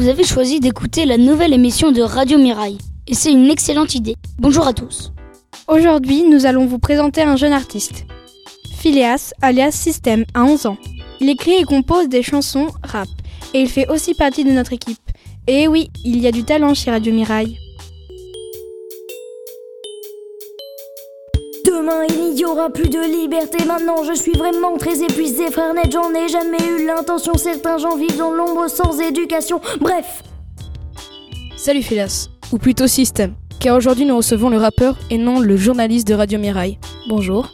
vous avez choisi d'écouter la nouvelle émission de Radio Mirail. Et c'est une excellente idée. Bonjour à tous. Aujourd'hui, nous allons vous présenter un jeune artiste. Phileas, alias System, a 11 ans. Il écrit et compose des chansons rap. Et il fait aussi partie de notre équipe. Et oui, il y a du talent chez Radio Mirail. Demain il n'y aura plus de liberté. Maintenant je suis vraiment très épuisé, frère net. J'en ai jamais eu l'intention. Certains gens vivent dans l'ombre sans éducation. Bref. Salut Phileas, ou plutôt System, car aujourd'hui nous recevons le rappeur et non le journaliste de Radio Mirail. Bonjour.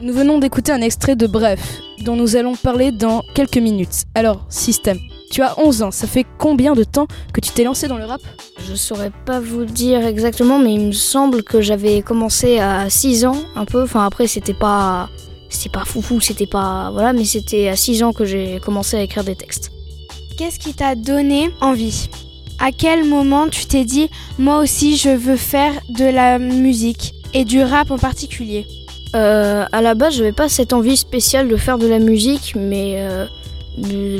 Nous venons d'écouter un extrait de Bref, dont nous allons parler dans quelques minutes. Alors, System, tu as 11 ans, ça fait combien de temps que tu t'es lancé dans le rap? Je saurais pas vous dire exactement, mais il me semble que j'avais commencé à 6 ans, un peu. Enfin, après, c'était pas. C'était pas foufou, c'était pas. Voilà, mais c'était à 6 ans que j'ai commencé à écrire des textes. Qu'est-ce qui t'a donné envie? À quel moment tu t'es dit, moi aussi je veux faire de la musique et du rap en particulier? Euh, à la base, j'avais pas cette envie spéciale de faire de la musique, mais euh,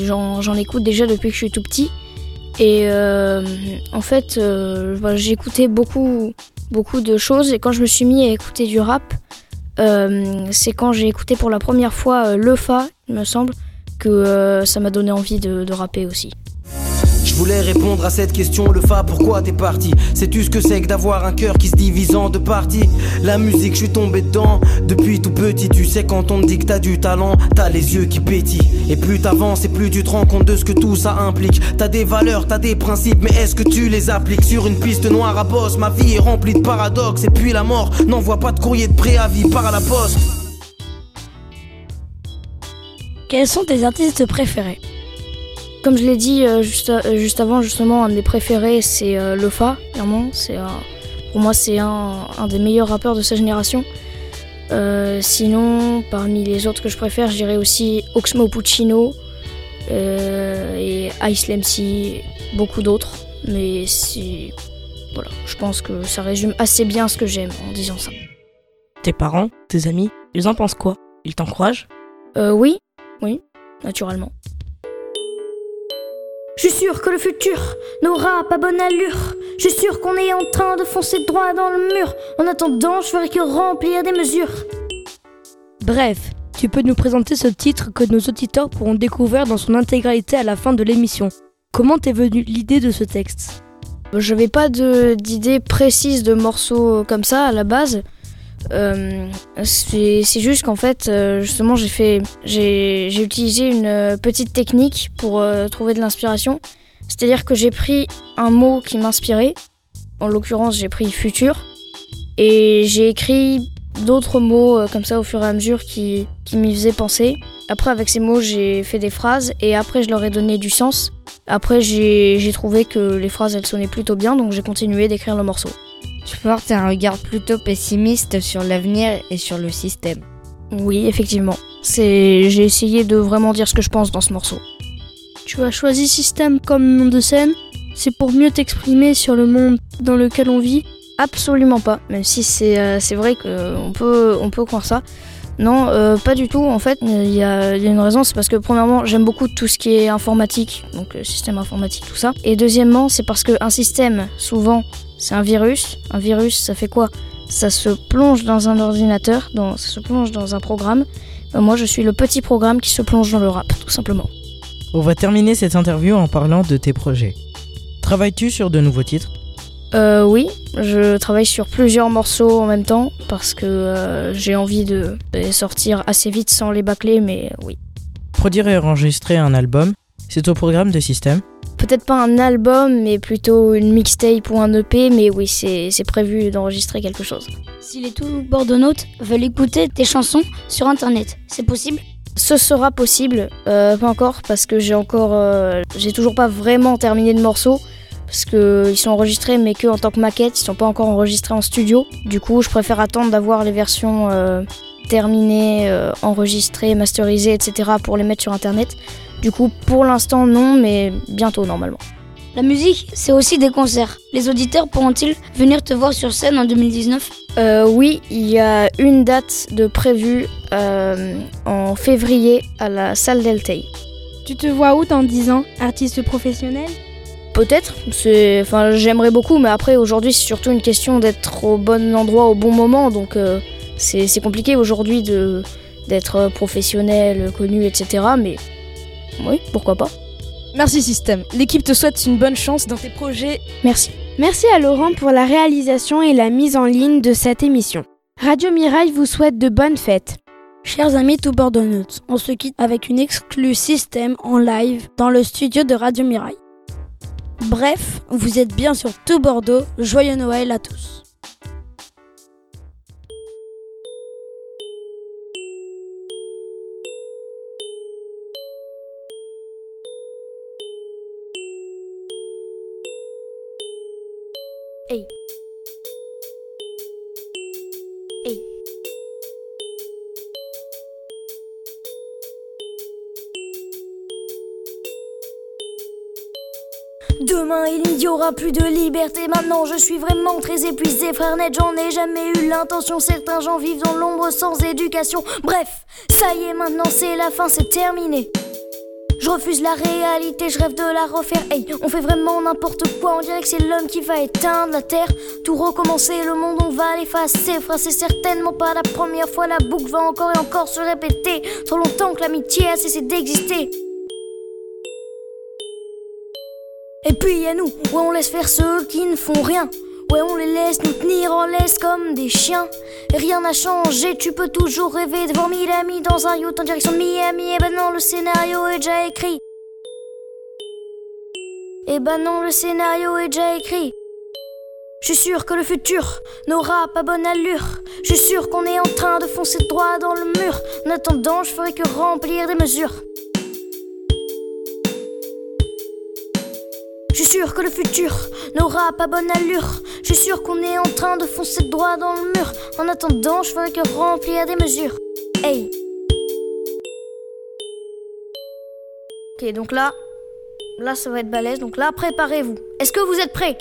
j'en écoute déjà depuis que je suis tout petit. Et euh, en fait, euh, voilà, j'écoutais beaucoup, beaucoup de choses. Et quand je me suis mis à écouter du rap, euh, c'est quand j'ai écouté pour la première fois euh, le Fa, il me semble, que ça m'a donné envie de, de rapper aussi. Je voulais répondre à cette question, le fa, pourquoi t'es parti? Sais-tu ce que c'est que d'avoir un cœur qui se divise en deux parties? La musique, je suis tombé dedans depuis tout petit. Tu sais, quand on te dit que t'as du talent, t'as les yeux qui pétillent. Et plus t'avances et plus tu te rends compte de ce que tout ça implique. T'as des valeurs, t'as des principes, mais est-ce que tu les appliques Sur une piste noire à bosse, ma vie est remplie de paradoxes. Et puis la mort n'envoie pas de courrier de préavis par la poste. Quels sont tes artistes préférés? Comme je l'ai dit euh, juste, euh, juste avant, justement, un de mes préférés, c'est euh, Lofa, clairement. C'est un- pour moi, c'est un, un des meilleurs rappeurs de sa génération. Euh, sinon, parmi les autres que je préfère, je dirais aussi Oxmo Puccino euh, et Ice MC, beaucoup d'autres. Mais c'est. Voilà, je pense que ça résume assez bien ce que j'aime en disant ça. Tes parents, tes amis, ils en pensent quoi? Ils t'encouragent? Euh, oui, oui, naturellement. Je suis sûr que le futur n'aura pas bonne allure. Je suis sûr qu'on est en train de foncer droit dans le mur. En attendant, je ferai que remplir des mesures. Bref, tu peux nous présenter ce titre que nos auditeurs pourront découvrir dans son intégralité à la fin de l'émission. Comment t'est venue l'idée de ce texte? J'avais pas de- d'idée précise de morceaux comme ça à la base. Euh, c'est juste qu'en fait, euh, justement, j'ai fait, j'ai utilisé une euh, petite technique pour trouver de l'inspiration. C'est-à-dire que j'ai pris un mot qui m'inspirait. En l'occurrence, j'ai pris futur et j'ai écrit d'autres mots comme ça au fur et à mesure qui, m'y faisaient penser. Après, avec ces mots, j'ai fait des phrases et après, je leur ai donné du sens. Après, j'ai trouvé que les phrases, elles sonnaient plutôt bien, donc j'ai continué d'écrire le morceau. Tu portes un regard plutôt pessimiste sur l'avenir et sur le système. Oui, effectivement. C'est, j'ai essayé de vraiment dire ce que je pense dans ce morceau. Tu as choisi système comme nom de scène? C'est pour mieux t'exprimer sur le monde dans lequel on vit? Absolument pas, même si c'est, euh, c'est vrai qu'on peut, on peut croire ça. Non, euh, pas du tout. En fait, il y a, une raison, c'est parce que premièrement, j'aime beaucoup tout ce qui est informatique, donc euh, système informatique, tout ça. Et deuxièmement, c'est parce qu'un système, souvent, c'est un virus. Un virus, ça fait quoi? Ça se plonge dans un ordinateur, ça se plonge dans un programme. Ben, moi, je suis le petit programme qui se plonge dans le rap, tout simplement. On va terminer cette interview en parlant de tes projets. Travailles-tu sur de nouveaux titres? Euh, oui, je travaille sur plusieurs morceaux en même temps parce que euh, j'ai envie de, les sortir assez vite sans les bâcler, mais oui. Produire et enregistrer un album, c'est au programme de Système Peut-être pas un album, mais plutôt une mixtape ou un EP, mais oui, c'est c'est prévu d'enregistrer quelque chose. Si les tout bordeauxnautes veulent écouter tes chansons sur internet, c'est possible? Ce sera possible, euh, pas encore, parce que j'ai encore, euh, j'ai toujours pas vraiment terminé de morceaux, parce que ils sont enregistrés, mais que en tant que maquette, ils sont pas encore enregistrés en studio. Du coup, je préfère attendre d'avoir les versions euh, terminées, euh, enregistrées, masterisées, etc. pour les mettre sur internet. Du coup, pour l'instant, non, mais bientôt normalement. La musique, c'est aussi des concerts. Les auditeurs pourront-ils venir te voir sur scène en 2019 Euh, oui, il y a une date de prévue euh, en février à la salle d'Eltei. Tu te vois où dans 10 ans? Artiste professionnel? Peut-être. C'est, enfin, j'aimerais beaucoup, mais après aujourd'hui c'est surtout une question d'être au bon endroit au bon moment. Donc euh, c'est, c'est compliqué aujourd'hui de d'être professionnel, connu, etc. Mais oui, pourquoi pas. Merci Système. L'équipe te souhaite une bonne chance dans tes projets. Merci. Merci à Laurent pour la réalisation et la mise en ligne de cette émission. Radio Mirail vous souhaite de bonnes fêtes. Chers amis tout Notes, on se quitte avec une exclue système en live dans le studio de Radio Mirail. Bref, vous êtes bien sur tout Bordeaux. Joyeux Noël à tous. Demain il n'y aura plus de liberté. Maintenant je suis vraiment très épuisé. Frère net, j'en ai jamais eu l'intention. Certains gens vivent dans l'ombre sans éducation. Bref, ça y est, maintenant c'est la fin, c'est terminé. Je refuse la réalité, je rêve de la refaire. Hey, on fait vraiment n'importe quoi, on dirait que c'est l'homme qui va éteindre la terre. Tout recommencer, le monde on va l'effacer. Frère, c'est certainement pas la première fois, la boucle va encore et encore se répéter. Trop longtemps que l'amitié a cessé d'exister. Et puis y a nous, où on laisse faire ceux qui ne font rien. Ouais, on les laisse nous tenir en laisse comme des chiens. Rien n'a changé, tu peux toujours rêver de voir mille amis dans un yacht en direction de Miami. Et ben non, le scénario est déjà écrit. Et ben non, le scénario est déjà écrit. Je suis sûr que le futur n'aura pas bonne allure. Je suis sûr qu'on est en train de foncer droit dans le mur. En attendant, je ferai que remplir des mesures. Sûr que le futur n'aura pas bonne allure. Je suis sûr qu'on est en train de foncer droit dans le mur. En attendant, je ferai que remplir des mesures. Hey. Ok, donc là, là ça va être balèze. Donc là, préparez-vous. Est-ce que vous êtes prêts?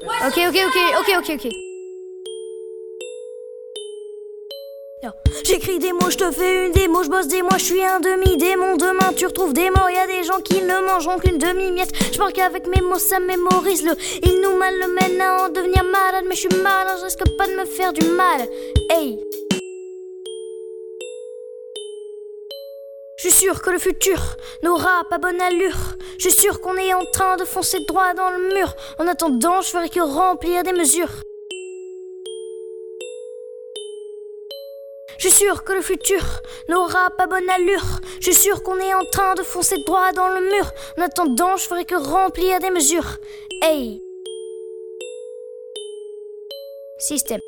Ouais Ok, ok, ok, ok, ok, ok. J'écris des mots, je te fais une démo, je bosse des mois, je suis un demi-démon. Demain, tu retrouves des morts, y a des gens qui ne mangeront qu'une demi-miette. Je marque avec mes mots, ça mémorise le. Il nous mal le mène à en devenir malade, mais je suis malade, je risque pas de me faire du mal. Hey! Je suis sûr que le futur n'aura pas bonne allure. Je suis sûr qu'on est en train de foncer droit dans le mur. En attendant, je ferai que remplir des mesures. Je suis sûr que le futur n'aura pas bonne allure. Je suis sûr qu'on est en train de foncer droit dans le mur. En attendant, je ferai que remplir des mesures. Hey! Système.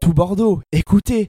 Tout Bordeaux, écoutez,